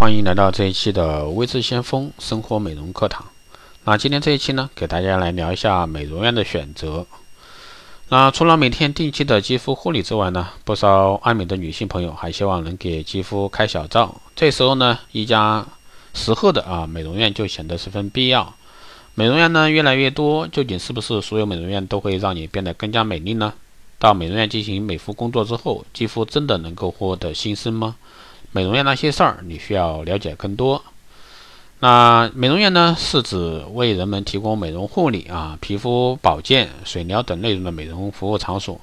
欢迎来到这一期的微知先锋生活美容课堂。那今天这一期呢，给大家来聊一下美容院的选择。那除了每天定期的肌肤护理之外呢，不少爱美的女性朋友还希望能给肌肤开小灶。这时候呢，一家适合的啊美容院就显得十分必要。美容院呢越来越多，究竟是不是所有美容院都会让你变得更加美丽呢？到美容院进行美肤工作之后，肌肤真的能够获得新生吗？美容院那些事儿，你需要了解更多。那美容院呢，是指为人们提供美容护理啊、皮肤保健、水疗等内容的美容服务场所。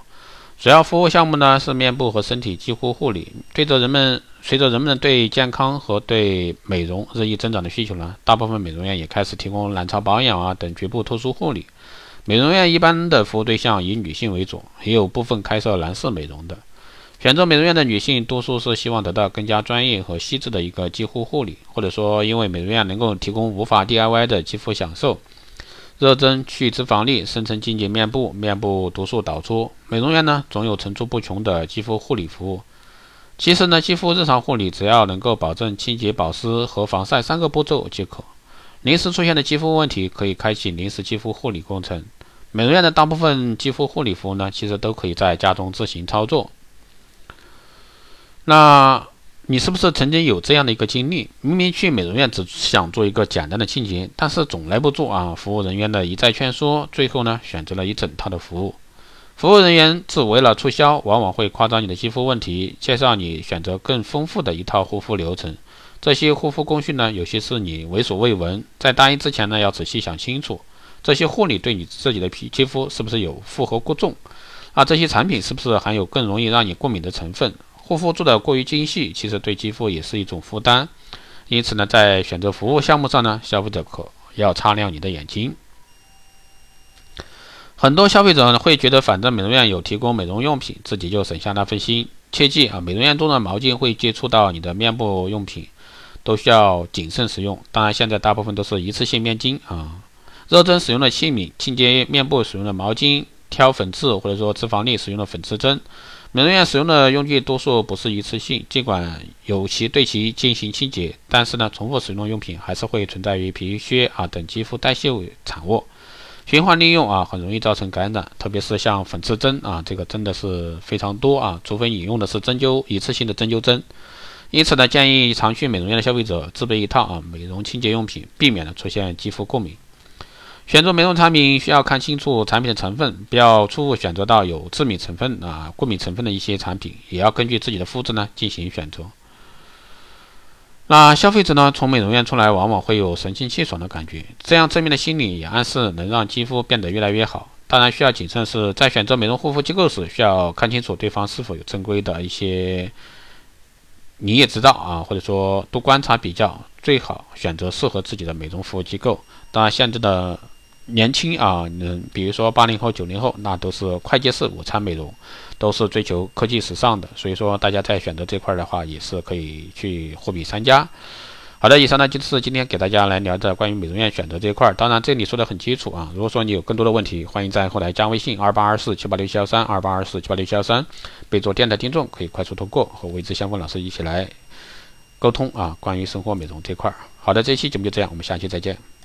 主要服务项目呢是面部和身体肌肤护理。随着人们随着人们对健康和对美容日益增长的需求呢，大部分美容院也开始提供卵巢保养啊等局部特殊护理。美容院一般的服务对象以女性为主，也有部分开设男士美容的。选择美容院的女性，多数是希望得到更加专业和细致的一个肌肤护理，或者说因为美容院能够提供无法 DIY 的肌肤享受，热蒸去脂肪粒、深层清洁面部、面部毒素导出。美容院呢，总有层出不穷的肌肤护理服务。其实呢，肌肤日常护理只要能够保证清洁、保湿和防晒三个步骤即可。临时出现的肌肤问题，可以开启临时肌肤护理工程。美容院的大部分肌肤护理服务呢，其实都可以在家中自行操作。那你是不是曾经有这样的一个经历？明明去美容院只想做一个简单的清洁，但是总来不住啊！服务人员的一再劝说，最后呢选择了一整套的服务。服务人员只为了促销，往往会夸张你的肌肤问题，介绍你选择更丰富的一套护肤流程。这些护肤工序呢，有些是你为所未闻，在答应之前呢，要仔细想清楚，这些护理对你自己的皮肌肤是不是有负荷过重？啊，这些产品是不是含有更容易让你过敏的成分？护肤做的过于精细，其实对肌肤也是一种负担。因此呢，在选择服务项目上呢，消费者可要擦亮你的眼睛。很多消费者会觉得，反正美容院有提供美容用品，自己就省下那份心。切记啊，美容院中的毛巾会接触到你的面部用品，都需要谨慎使用。当然，现在大部分都是一次性面巾啊。热针使用的器皿，清洁面部使用的毛巾，挑粉刺或者说脂肪粒使用的粉刺针。美容院使用的用具多数不是一次性，尽管有其对其进行清洁，但是呢，重复使用的用品还是会存在于皮屑啊等肌肤代谢产物，循环利用啊很容易造成感染，特别是像粉刺针啊，这个真的是非常多啊，除非你用的是针灸一次性的针灸针。因此呢，建议常去美容院的消费者自备一套啊美容清洁用品，避免了出现肌肤过敏。选择美容产品需要看清楚产品的成分，不要初步选择到有致敏成分啊、过敏成分的一些产品，也要根据自己的肤质呢进行选择。那消费者呢从美容院出来，往往会有神清气爽的感觉，这样正面的心理也暗示能让肌肤变得越来越好。当然需要谨慎是在选择美容护肤机构时，需要看清楚对方是否有正规的一些营业执照啊，或者说多观察比较，最好选择适合自己的美容服务机构。当然现在的。年轻啊，嗯，比如说八零后、九零后，那都是快捷式午餐美容，都是追求科技时尚的。所以说，大家在选择这块的话，也是可以去货比三家。好的，以上呢就是今天给大家来聊的关于美容院选择这一块。当然，这里说的很基础啊。如果说你有更多的问题，欢迎在后台加微信二八二四七八六七幺三二八二四七八六七幺三，备注电台听众，可以快速通过和未知相关老师一起来沟通啊，关于生活美容这块。好的，这期节目就这样，我们下期再见。